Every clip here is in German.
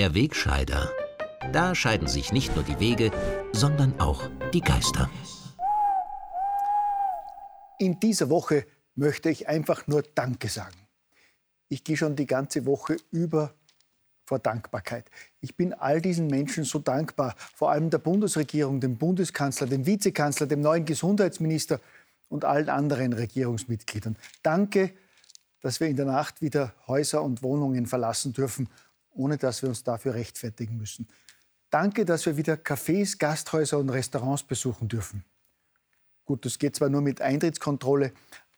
Der Wegscheider. Da scheiden sich nicht nur die Wege, sondern auch die Geister. In dieser Woche möchte ich einfach nur Danke sagen. Ich gehe schon die ganze Woche über vor Dankbarkeit. Ich bin all diesen Menschen so dankbar, vor allem der Bundesregierung, dem Bundeskanzler, dem Vizekanzler, dem neuen Gesundheitsminister und allen anderen Regierungsmitgliedern. Danke, dass wir in der Nacht wieder Häuser und Wohnungen verlassen dürfen, ohne dass wir uns dafür rechtfertigen müssen. Danke, dass wir wieder Cafés, Gasthäuser und Restaurants besuchen dürfen. Gut, das geht zwar nur mit Eintrittskontrolle,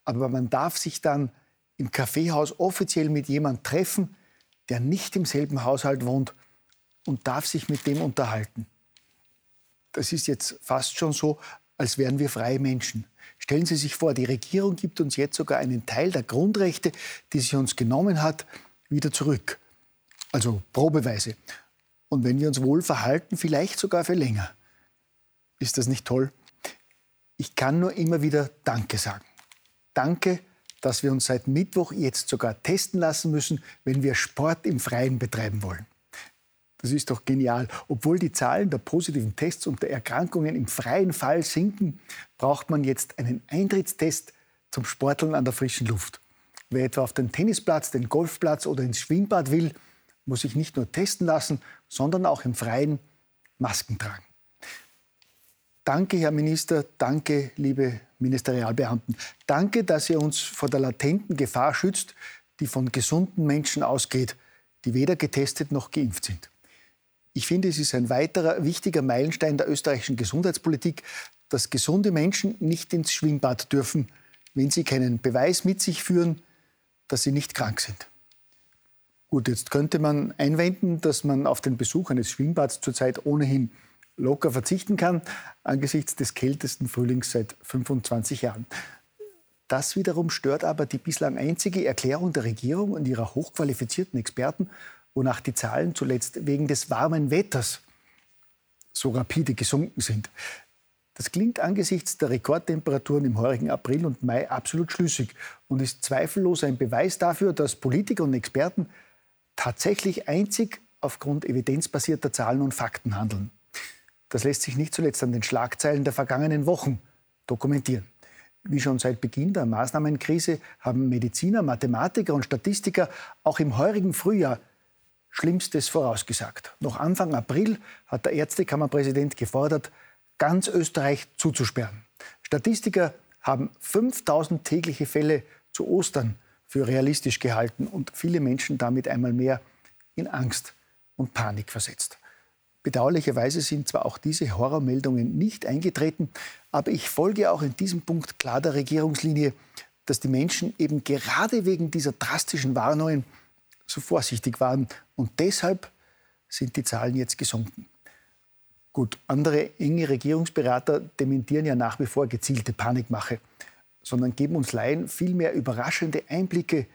aber man darf sich dann im Kaffeehaus offiziell mit jemandem treffen, der nicht im selben Haushalt wohnt und darf sich mit dem unterhalten. Das ist jetzt fast schon so, als wären wir freie Menschen. Stellen Sie sich vor, die Regierung gibt uns jetzt sogar einen Teil der Grundrechte, die sie uns genommen hat, wieder zurück. Also probeweise. Und wenn wir uns wohl verhalten, vielleicht sogar für länger. Ist das nicht toll? Ich kann nur immer wieder Danke sagen. Danke, dass wir uns seit Mittwoch jetzt sogar testen lassen müssen, wenn wir Sport im Freien betreiben wollen. Das ist doch genial. Obwohl die Zahlen der positiven Tests und der Erkrankungen im freien Fall sinken, braucht man jetzt einen Eintrittstest zum Sporteln an der frischen Luft. Wer etwa auf den Tennisplatz, den Golfplatz oder ins Schwimmbad will, muss sich nicht nur testen lassen, sondern auch im Freien Masken tragen. Danke, Herr Minister, danke, liebe Ministerialbeamten. Danke, dass ihr uns vor der latenten Gefahr schützt, die von gesunden Menschen ausgeht, die weder getestet noch geimpft sind. Ich finde, es ist ein weiterer wichtiger Meilenstein der österreichischen Gesundheitspolitik, dass gesunde Menschen nicht ins Schwimmbad dürfen, wenn sie keinen Beweis mit sich führen, dass sie nicht krank sind. Gut, jetzt könnte man einwenden, dass man auf den Besuch eines Schwimmbads zurzeit ohnehin locker verzichten kann, angesichts des kältesten Frühlings seit 25 Jahren. Das wiederum stört aber die bislang einzige Erklärung der Regierung und ihrer hochqualifizierten Experten, wonach die Zahlen zuletzt wegen des warmen Wetters so rapide gesunken sind. Das klingt angesichts der Rekordtemperaturen im heurigen April und Mai absolut schlüssig und ist zweifellos ein Beweis dafür, dass Politiker und Experten tatsächlich einzig aufgrund evidenzbasierter Zahlen und Fakten handeln. Das lässt sich nicht zuletzt an den Schlagzeilen der vergangenen Wochen dokumentieren. Wie schon seit Beginn der Maßnahmenkrise haben Mediziner, Mathematiker und Statistiker auch im heurigen Frühjahr Schlimmstes vorausgesagt. Noch Anfang April hat der Ärztekammerpräsident gefordert, ganz Österreich zuzusperren. Statistiker haben 5000 tägliche Fälle zu Ostern für realistisch gehalten und viele Menschen damit einmal mehr in Angst und Panik versetzt. Bedauerlicherweise sind zwar auch diese Horrormeldungen nicht eingetreten, aber ich folge auch in diesem Punkt klar der Regierungslinie, dass die Menschen eben gerade wegen dieser drastischen Warnungen so vorsichtig waren. Und deshalb sind die Zahlen jetzt gesunken. Gut, andere enge Regierungsberater dementieren ja nach wie vor gezielte Panikmache, sondern geben uns Laien vielmehr überraschende Einblicke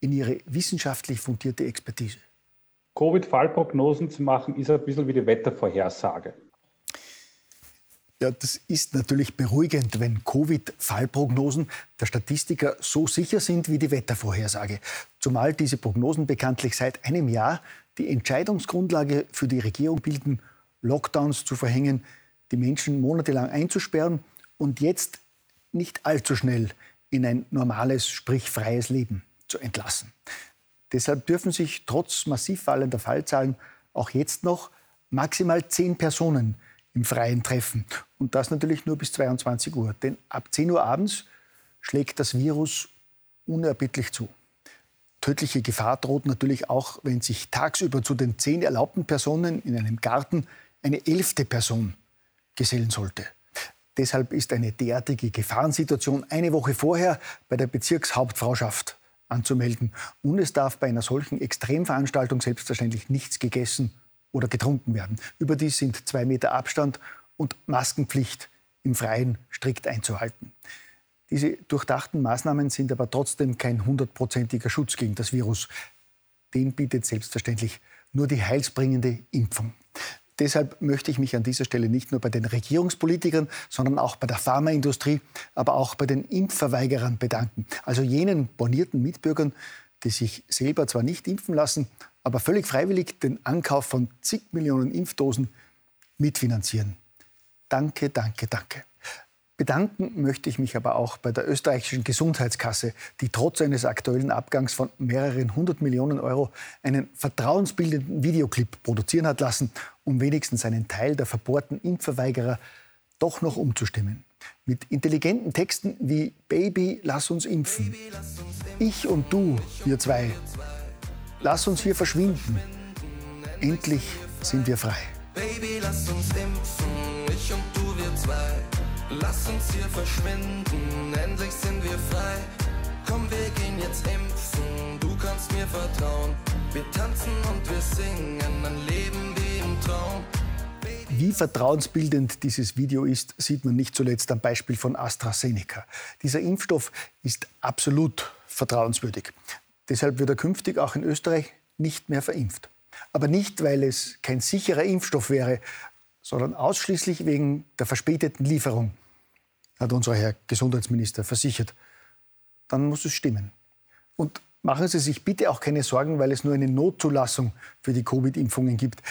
in ihre wissenschaftlich fundierte Expertise. Covid-Fallprognosen zu machen, ist ein bisschen wie die Wettervorhersage. Ja, das ist natürlich beruhigend, wenn Covid-Fallprognosen der Statistiker so sicher sind wie die Wettervorhersage. Zumal diese Prognosen bekanntlich seit einem Jahr die Entscheidungsgrundlage für die Regierung bilden, Lockdowns zu verhängen, die Menschen monatelang einzusperren und jetzt nicht allzu schnell in ein normales, sprich freies Leben zu entlassen. Deshalb dürfen sich trotz massiv fallender Fallzahlen auch jetzt noch maximal zehn Personen im Freien treffen. Und das natürlich nur bis 22 Uhr. Denn ab 10 Uhr abends schlägt das Virus unerbittlich zu. Tödliche Gefahr droht natürlich auch, wenn sich tagsüber zu den zehn erlaubten Personen in einem Garten eine elfte Person gesellen sollte. Deshalb ist eine derartige Gefahrensituation eine Woche vorher bei der Bezirkshauptfrauschaft anzumelden. Und es darf bei einer solchen Extremveranstaltung selbstverständlich nichts gegessen oder getrunken werden. Überdies sind zwei Meter Abstand und Maskenpflicht im Freien strikt einzuhalten. Diese durchdachten Maßnahmen sind aber trotzdem kein hundertprozentiger Schutz gegen das Virus. Den bietet selbstverständlich nur die heilsbringende Impfung. Deshalb möchte ich mich an dieser Stelle nicht nur bei den Regierungspolitikern, sondern auch bei der Pharmaindustrie, aber auch bei den Impfverweigerern bedanken. Also jenen bornierten Mitbürgern, die sich selber zwar nicht impfen lassen, aber völlig freiwillig den Ankauf von zig Millionen Impfdosen mitfinanzieren. Danke, danke, danke. Bedanken möchte ich mich aber auch bei der österreichischen Gesundheitskasse, die trotz eines aktuellen Abgangs von mehreren hundert Millionen Euro einen vertrauensbildenden Videoclip produzieren hat lassen, um wenigstens einen Teil der verbohrten Impfverweigerer doch noch umzustimmen. Mit intelligenten Texten wie Baby, lass uns impfen. Ich und du, wir zwei. Lass uns hier verschwinden. Endlich sind wir frei. Baby, lass uns impfen. Ich und du, wir zwei. Lass uns hier verschwinden. Endlich sind wir frei. Komm, wir gehen jetzt impfen. Du kannst mir vertrauen. Wir tanzen und wir singen ein Leben wie im Traum. Wie vertrauensbildend dieses Video ist, sieht man nicht zuletzt am Beispiel von AstraZeneca. Dieser Impfstoff ist absolut vertrauenswürdig. Deshalb wird er künftig auch in Österreich nicht mehr verimpft. Aber nicht, weil es kein sicherer Impfstoff wäre, sondern ausschließlich wegen der verspäteten Lieferung, hat unser Herr Gesundheitsminister versichert. Dann muss es stimmen. Und machen Sie sich bitte auch keine Sorgen, weil es nur eine Notzulassung für die Covid-Impfungen gibt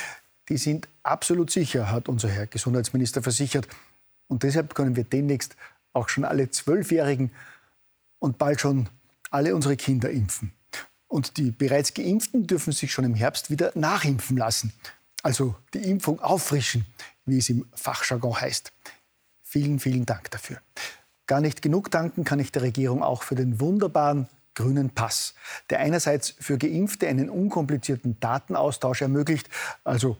die sind absolut sicher, hat unser Herr Gesundheitsminister versichert. Und deshalb können wir demnächst auch schon alle Zwölfjährigen und bald schon alle unsere Kinder impfen. Und die bereits Geimpften dürfen sich schon im Herbst wieder nachimpfen lassen. Also die Impfung auffrischen, wie es im Fachjargon heißt. Vielen, vielen Dank dafür. Gar nicht genug danken kann ich der Regierung auch für den wunderbaren grünen Pass, der einerseits für Geimpfte einen unkomplizierten Datenaustausch ermöglicht, also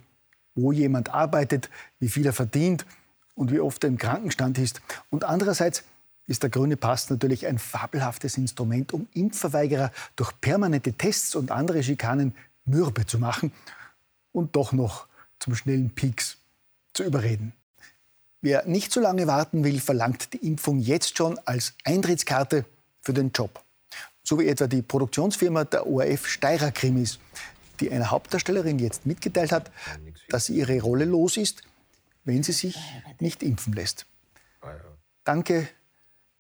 wo jemand arbeitet, wie viel er verdient und wie oft er im Krankenstand ist. Und andererseits ist der grüne Pass natürlich ein fabelhaftes Instrument, um Impfverweigerer durch permanente Tests und andere Schikanen mürbe zu machen und doch noch zum schnellen Peaks zu überreden. Wer nicht so lange warten will, verlangt die Impfung jetzt schon als Eintrittskarte für den Job. So wie etwa die Produktionsfirma der ORF Steirer Krimis, die einer Hauptdarstellerin jetzt mitgeteilt hat, dass sie ihre Rolle los ist, wenn sie sich nicht impfen lässt. Danke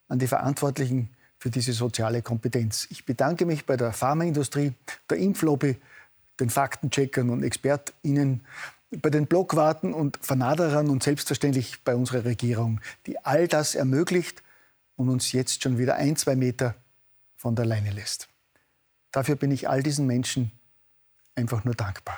an die Verantwortlichen für diese soziale Kompetenz. Ich bedanke mich bei der Pharmaindustrie, der Impflobby, den Faktencheckern und ExpertInnen, bei den Blockwarten und Vernaderern und selbstverständlich bei unserer Regierung, die all das ermöglicht und uns jetzt schon wieder ein, zwei Meter von der Leine lässt. Dafür bin ich all diesen Menschen einfach nur dankbar.